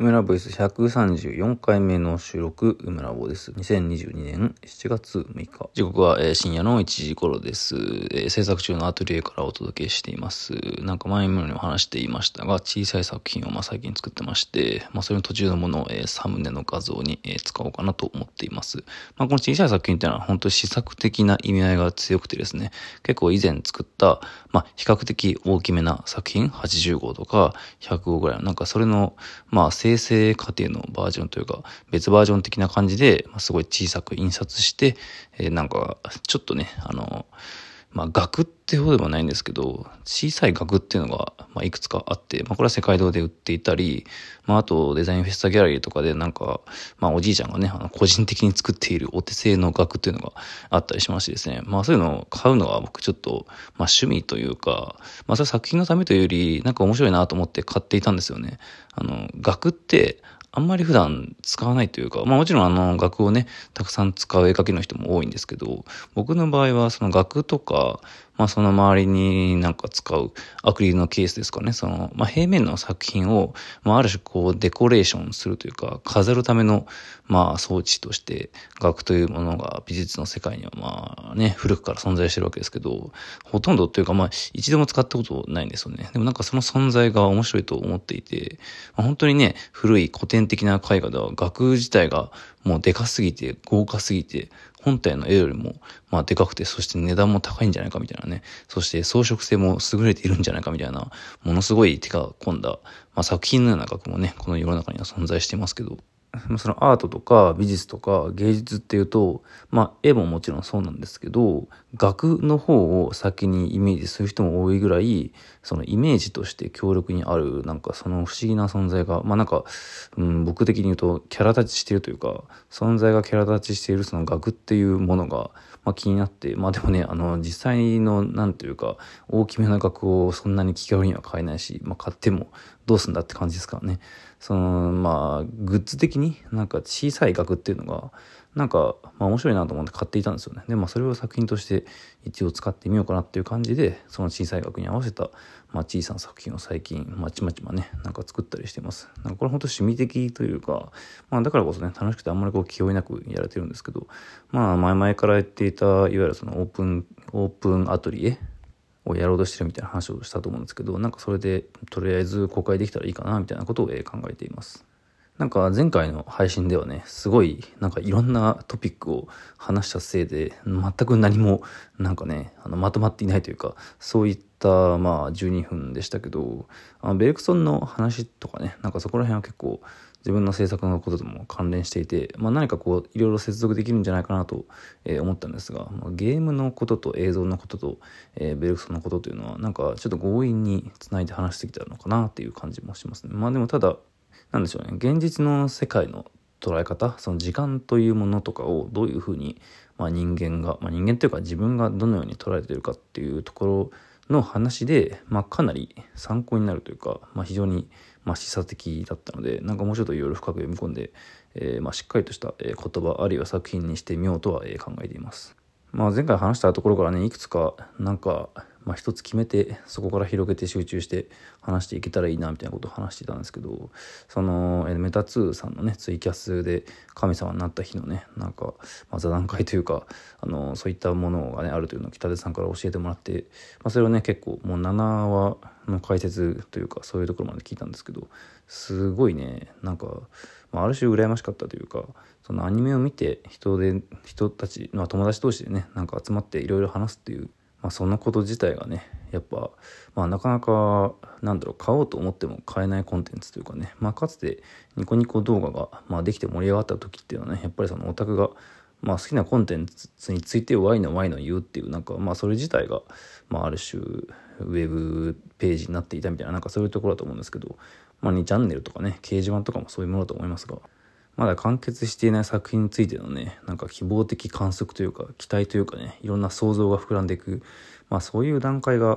梅ラボイス134回目の収録、梅ラボです。2022年7月6日。時刻は、えー、深夜の1時頃です、えー、制作中のアトリエからお届けしています。なんか前にも話していましたが、小さい作品をまあ最近作ってまして、まあそれの途中のものを、えー、サムネの画像に、えー、使おうかなと思っています。まあこの小さい作品っていうのは本当に試作的な意味合いが強くてですね、結構以前作った、まあ比較的大きめな作品、80号とか100号ぐらいの、なんかそれの、まあ生成過程のバージョンというか、別バージョン的な感じで、すごい小さく印刷して、え、なんか、ちょっとね、あの、まあ、額ってほどでもないんですけど、小さい額っていうのが、まあ、いくつかあって、まあ、これは世界堂で売っていたり、まあ、あとデザインフェスタギャラリーとかでなんか、まあ、おじいちゃんがね、あの、個人的に作っているお手製の額っていうのがあったりしましてですね、まあ、そういうのを買うのは僕ちょっと、まあ、趣味というか、まあ、それ作品のためというより、なんか面白いなと思って買っていたんですよね。あの、額って、あんまり普段使わないというか、まあもちろんあの額をね、たくさん使う絵描きの人も多いんですけど、僕の場合はその額とか、まあその周りになんか使うアクリルのケースですかね、その、まあ平面の作品を、まあある種こうデコレーションするというか、飾るための、まあ装置として、額というものが美術の世界にはまあね、古くから存在してるわけですけど、ほとんどというかまあ一度も使ったことないんですよね。でもなんかその存在が面白いと思っていて、まあ、本当にね、古い古典的な絵画では額自体がもうでかすぎて、豪華すぎて、本体の絵よりも、まあ、でかくて、そして値段も高いんじゃないかみたいなね。そして装飾性も優れているんじゃないかみたいな、ものすごい手が込んだ、まあ、作品のような額もね、この世の中には存在してますけど、そのアートとか美術とか芸術っていうと、まあ絵ももちろんそうなんですけど、額の方を先にイメージする人も多いぐらい、そのイメージとして強力にある、なんかその不思議な存在が、まあなんか、うん、僕的に言うとキャラ立ちしてるというか、存在がキャラ立ちしているその額っていうものが、まあ気になって、まあでもね、あの実際のなんていうか、大きめな額をそんなに気軽には買えないし、まあ買ってもどうすんだって感じですからね。その、まあ、グッズ的になんか小さい額っていうのが、なんか、まあ面白いなと思って買っていたんですよね。で、まあそれを作品として一応使ってみようかなっていう感じで、その小さい額に合わせた、まあ小さな作品を最近、まちまちまね、なんか作ったりしてます。なんかこれ本当趣味的というか、まあだからこそね、楽しくてあんまりこう気負いなくやられてるんですけど、まあ前々からやっていた、いわゆるそのオープン、オープンアトリエをやろうとしてるみたいな話をしたと思うんですけど、なんかそれでとりあえず公開できたらいいかなみたいなことを考えています。なんか前回の配信ではね、すごいなんかいろんなトピックを話したせいで、全く何もなんかね、あのまとまっていないというか、そういったまあ12分でしたけど、あのベルクソンの話とかね、なんかそこら辺は結構自分の制作のこととも関連していて、まあ、何かこういろいろ接続できるんじゃないかなと、え思ったんですが、まあ、ゲームのことと映像のことと、えー、ベルクソンのことというのはなんかちょっと強引につないで話してきたのかなっていう感じもしますね。まあでもただなんでしょうね現実の世界の捉え方その時間というものとかをどういうふうに、まあ、人間が、まあ、人間というか自分がどのように捉えてるかっていうところの話で、まあ、かなり参考になるというか、まあ、非常にまあ、示唆的だったのでなんかもうちょっといろいろ深く読み込んで、えー、まあ、しっかりとした言葉あるいは作品にしてみようとは考えています。まあ、前回話したところからねいくつかなんかまあ、一つ決めてそこから広げて集中して話していけたらいいなみたいなことを話してたんですけどそのメタ2さんのねツイキャスで神様になった日のねなんか、まあ、座談会というかあのそういったものがねあるというのを北出さんから教えてもらって、まあ、それをね結構もう7話の解説というかそういうところまで聞いたんですけどすごいねなんか、まあ、ある種羨ましかったというかそのアニメを見て人で人たち、まあ、友達同士でねなんか集まっていろいろ話すっていうまあ、そのこと自体がねやっぱ、まあ、なかなかなんだろう買おうと思っても買えないコンテンツというかね、まあ、かつてニコニコ動画が、まあ、できて盛り上がった時っていうのはねやっぱりそのオタクが、まあ、好きなコンテンツについて Y の Y の言うっていうなんか、まあ、それ自体が、まあ、ある種ウェブページになっていたみたいななんかそういうところだと思うんですけど、まあ、2チャンネルとかね掲示板とかもそういうものだと思いますが。まだ完結していない作品についてのね、なんか希望的観測というか、期待というかね、いろんな想像が膨らんでいく、まあそういう段階がや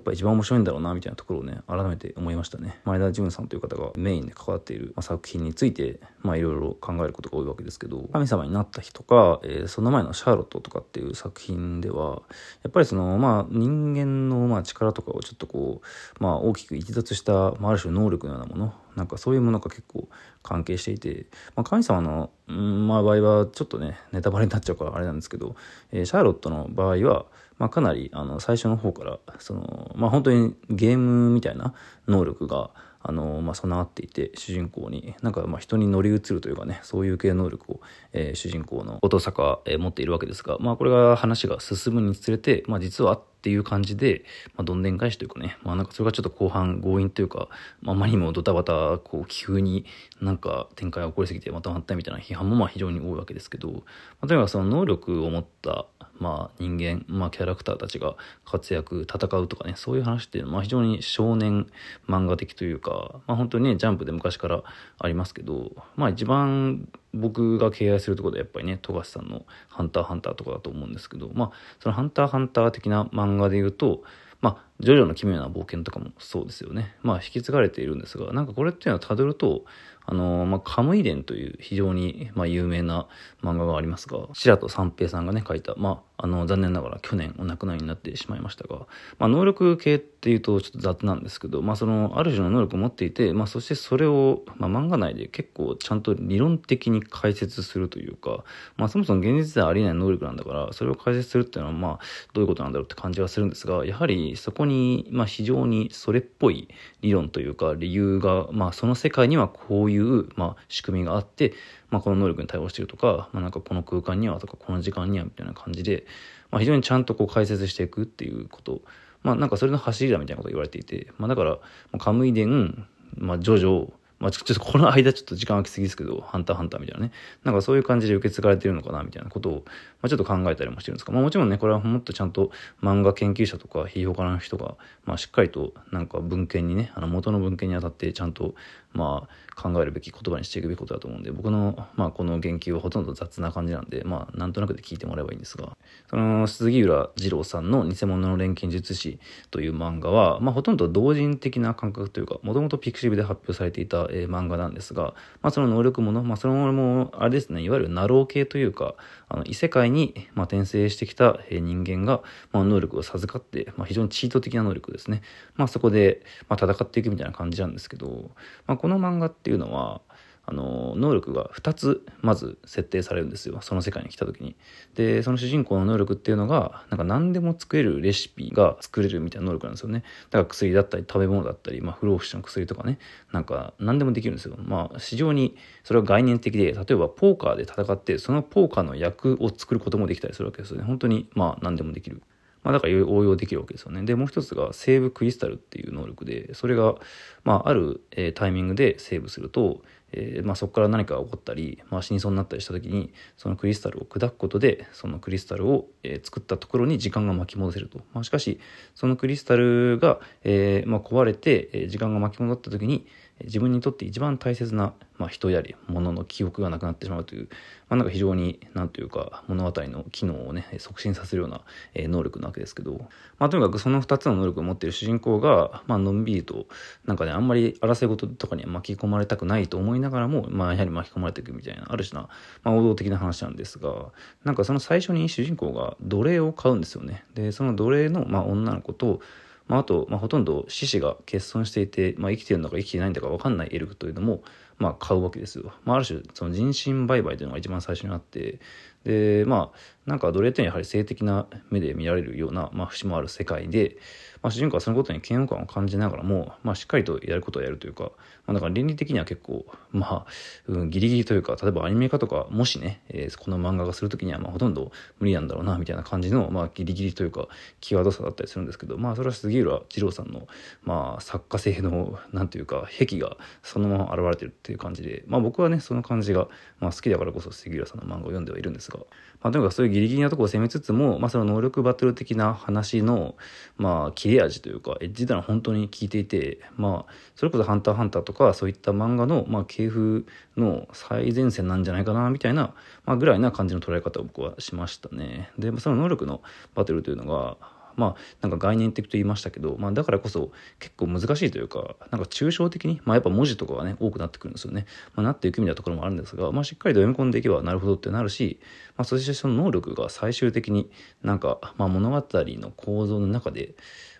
っぱ一番面白いんだろうなみたいなところをね改めて思いましたね。前田純さんという方がメインで関わっている、ま作品についてまあいろいろ考えることが多いわけですけど神様になった日とか、えー、その前のシャーロットとかっていう作品ではやっぱりそのまあ人間のまあ力とかをちょっとこうまあ大きく逸脱した、まあ、ある種能力のようなものなんかそういうものが結構関係していて、まあ、神様の、まあ、場合はちょっとねネタバレになっちゃうからあれなんですけど、えー、シャーロットの場合は、まあ、かなりあの最初の方からその、まあ、本当にゲームみたいな能力があのまあ、備わっていて主人公になんかまあ人に乗り移るというかねそういう系能力を、えー、主人公の音坂は、えー、持っているわけですが、まあ、これが話が進むにつれて、まあ、実はっていう感じで、まあ、どんでん返しというかね、まあ、なんかそれがちょっと後半強引というか、まあ、まりにもドタバタこう急になんか展開が起こりすぎてまたまったみたいな批判もまあ非常に多いわけですけど、まあ、とにかくその能力を持ったまあ、人間、まあ、キャラクターたちが活躍戦うとかねそういう話っていうのは、非常に少年漫画的というか、まあ、本当にねジャンプで昔からありますけど、まあ、一番僕が敬愛するところでやっぱりね富樫さんの「ハンターハンター」とかだと思うんですけどまあその「ハンターハンター」的な漫画で言うとまあ、ジョジョの奇妙な冒険とかもそうですよね。まあ、引き継がれているんですが、なんかこれっていうのはたどると、あのまあ、カムイ伝という非常に、まあ、有名な漫画がありますが、白戸三平さんがね、書いた、まあ、あの、残念ながら去年お亡くなりになってしまいましたが、まあ、能力系っていうとちょっと雑なんですけど、まあ、その、ある種の能力を持っていて、まあ、そしてそれを、まあ、漫画内で結構ちゃんと理論的に解説するというか、まあ、そもそも現実ではありえない能力なんだから、それを解説するっていうのは、まあ、どういうことなんだろうって感じはするんですが、やはりそこに、にまあ、非常にそれっぽい理論というか、理由が、まあ、その世界にはこういう、まあ、仕組みがあって、まあ、この能力に対応してるとか、まあ、なんかこの空間にはとか、この時間にはみたいな感じで、まあ、非常にちゃんとこう解説していくっていうこと、まあ、なんかそれの走りだみたいなこと言われていて、まあ、だから、カムイ伝、まあ、ジョジョ、まあ、ちょっとこの間ちょっと時間空きすぎですけど、ハンターハンターみたいなね。なんかそういう感じで受け継がれてるのかなみたいなことを、まあ、ちょっと考えたりもしてるんですか。まあもちろんね、これはもっとちゃんと漫画研究者とか批評家の人が、まあしっかりとなんか文献にね、あの元の文献にあたってちゃんと、まあ考えるべき言葉にしていくべきことだと思うんで、僕の、まあこの言及はほとんど雑な感じなんで、まあなんとなくで聞いてもらえばいいんですが、その杉浦二郎さんの偽物の錬金術師という漫画は、まあほとんど同人的な感覚というか、もともと pixiv で発表されていた、えー、漫画なんですが、まあ、その能力もの、まあ、そのも、あれですね、いわゆるなろう系というか、あの異世界に、まあ、転生してきた人間が、まあ、能力を授かって、まあ、非常にチート的な能力ですね。まあ、そこで、まあ、戦っていくみたいな感じなんですけど、まあ、この漫画っていうのは、あの能力が2つまず設定されるんですよ。その世界に来た時に。でその主人公の能力っていうのがなんか何でも作れるレシピが作れるみたいな能力なんですよね。だから薬だったり食べ物だったり、まあ、不老不死の薬とかね。なんか何でもできるんですよ。まあ非常にそれは概念的で例えばポーカーで戦ってそのポーカーの役を作ることもできたりするわけですよね。本当にまあ何でもできる。まあ、だから応用できるわけですよね。で、もう一つがセーブクリスタルっていう能力で、それが、まあ、ある、え、タイミングでセーブすると、えー、まあ、そこから何かが起こったり、まあ、死にそうになったりした時にそのクリスタルを砕くことでそのクリスタルを、えー、作ったところに時間が巻き戻せると、まあ、しかしそのクリスタルが、えまあ、壊れて、え時間が巻き戻った時に自分にとって一番大切な、まあ、人やり物の記憶がなくなってしまうという、まあ、なんか非常に何というか物語の機能をね促進させるような、え能力なわけですけど、まあ、とにかくその2つの能力を持っている主人公が、まあのんびりとなんかねあんまり争い事とかに巻き込まれたくないと思いながらも、まあ、やはり巻き込まれていくみたいなある種な、まあ、王道的な話なんですがなんかその最初に主人公が奴隷を買うんですよね。でその奴隷の、まあ、女の子とまあ、あと、まあ、ほとんど獅子が欠損していて、まあ、生きてるのか生きてないんだか分かんないエルクというのも、まあ、買うわけですよ。まあ、ある種その人身売買というのが一番最初にあってでまあなんか奴隷っていうのはやはり性的な目で見られるような、まあ、節もある世界で、まあ、主人公はそのことに嫌悪感を感じながらも、まあ、しっかりとやることをやるというか、まあ、だから倫理的には結構、まあ、うん、ギリギリというか、例えばアニメ化とか、もしね、えー、この漫画がするときには、まあ、ほとんど無理なんだろうな、みたいな感じの、まあ、ギリギリというか、際どさだったりするんですけど、まあ、それは杉浦二郎さんの、まあ、作家性の、なんていうか、癖がそのまま現れてるっていう感じで、まあ、僕はね、その感じが、まあ、好きだからこそ杉浦さんの漫画を読んではいるんですが、まあ、とにかくそういうギリギリなところを攻めつつも、まあ、その能力バトル的な話の、まあ、切れ味というか、エッジというのは本当に効いていて、まあ、それこそハンター×ハンターとか、そういった漫画の、まあ、系譜の最前線なんじゃないかな、みたいな、まあ、ぐらいな感じの捉え方を僕はしましたね。で、その能力のバトルというのが、まあなんか概念的と言いましたけど、まあだからこそ結構難しいというか、なんか抽象的に、まあやっぱ文字とかがね、多くなってくるんですよね。まあなっていくみたいなところもあるんですが、まあしっかりと読み込んでいけばなるほどってなるし、まあそしてその能力が最終的になんか、まあ物語の構造の中で、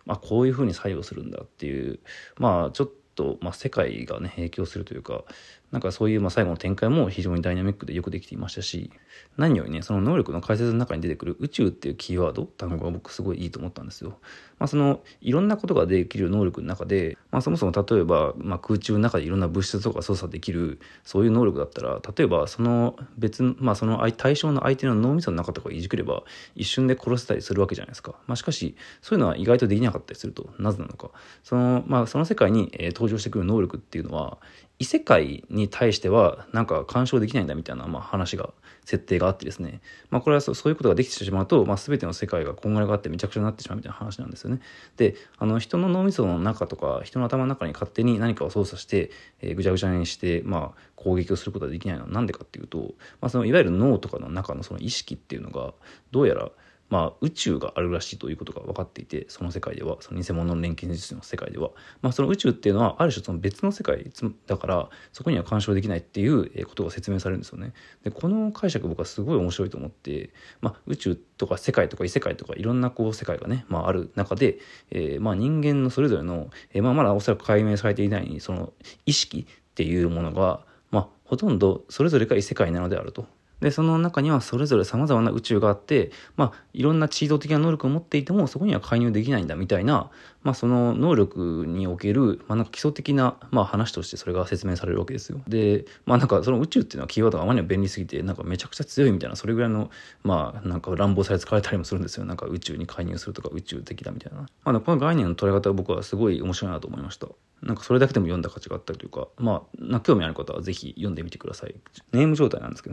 まあこういうふうに作用するんだっていう、まあちょっとと、まあ、世界がね影響するというかなんかそういうまあ最後の展開も非常にダイナミックでよくできていましたし何よりねその能力の解説の中に出てくる宇宙っていうキーワード単語が僕すごいいいと思ったんですよ。まあ、そのいろんなことができる能力の中で、まあ、そもそも例えば、まあ、空中の中でいろんな物質とか操作できるそういう能力だったら例えばその別、まあ、その対象の相手の脳みその中とかいじくれば一瞬で殺せたりするわけじゃないですか。まあ、しかしそういうのは意外とできなかったりするとなぜなのかその,、まあ、その世界に、えー、登場してくる能力っていうのは異世界に対してはなんか干渉できないんだみたいな、まあ、話が設定があってですね、まあ、これはそういうことができてしまうと、まあ、全ての世界がこんがらがってめちゃくちゃになってしまうみたいな話なんですよね。であの人の脳みその中とか人の頭の中に勝手に何かを操作して、えー、ぐちゃぐちゃにして、まあ、攻撃をすることができないのは何でかっていうと、まあ、そのいわゆる脳とかの中のその意識っていうのがどうやらまあ、宇宙があるらしいということが分かっていてその世界ではその偽物の錬金術の世界では、まあ、その宇宙っていうのはある種その別の世界だからそこには干渉できないっていうことが説明されるんですよね。でこの解釈僕はすごい面白いと思って、まあ、宇宙とか世界とか異世界とかいろんなこう世界がね、まあ、ある中で、えー、まあ人間のそれぞれの、えー、まあ、まだおそらく解明されていないその意識っていうものが、まあ、ほとんどそれぞれが異世界なのであると。で、その中にはそれぞれ様々な宇宙があって、まあ、いろんな地動的な能力を持っていても、そこには介入できないんだみたいな、まあ、その能力における、まあ、なんか基礎的な、まあ、話としてそれが説明されるわけですよ。で、まあ、なんかその宇宙っていうのはキーワードがあまりにも便利すぎて、なんかめちゃくちゃ強いみたいな、それぐらいの、まあ、なんか乱暴され使われたりもするんですよ。なんか宇宙に介入するとか宇宙的だみたいな。まあ、この概念の捉え方は僕はすごい面白いなと思いました。なんかそれだけでも読んだ価値があったりというか、まあ、な興味ある方はぜひ読んでみてください。ネーム状態なんですけど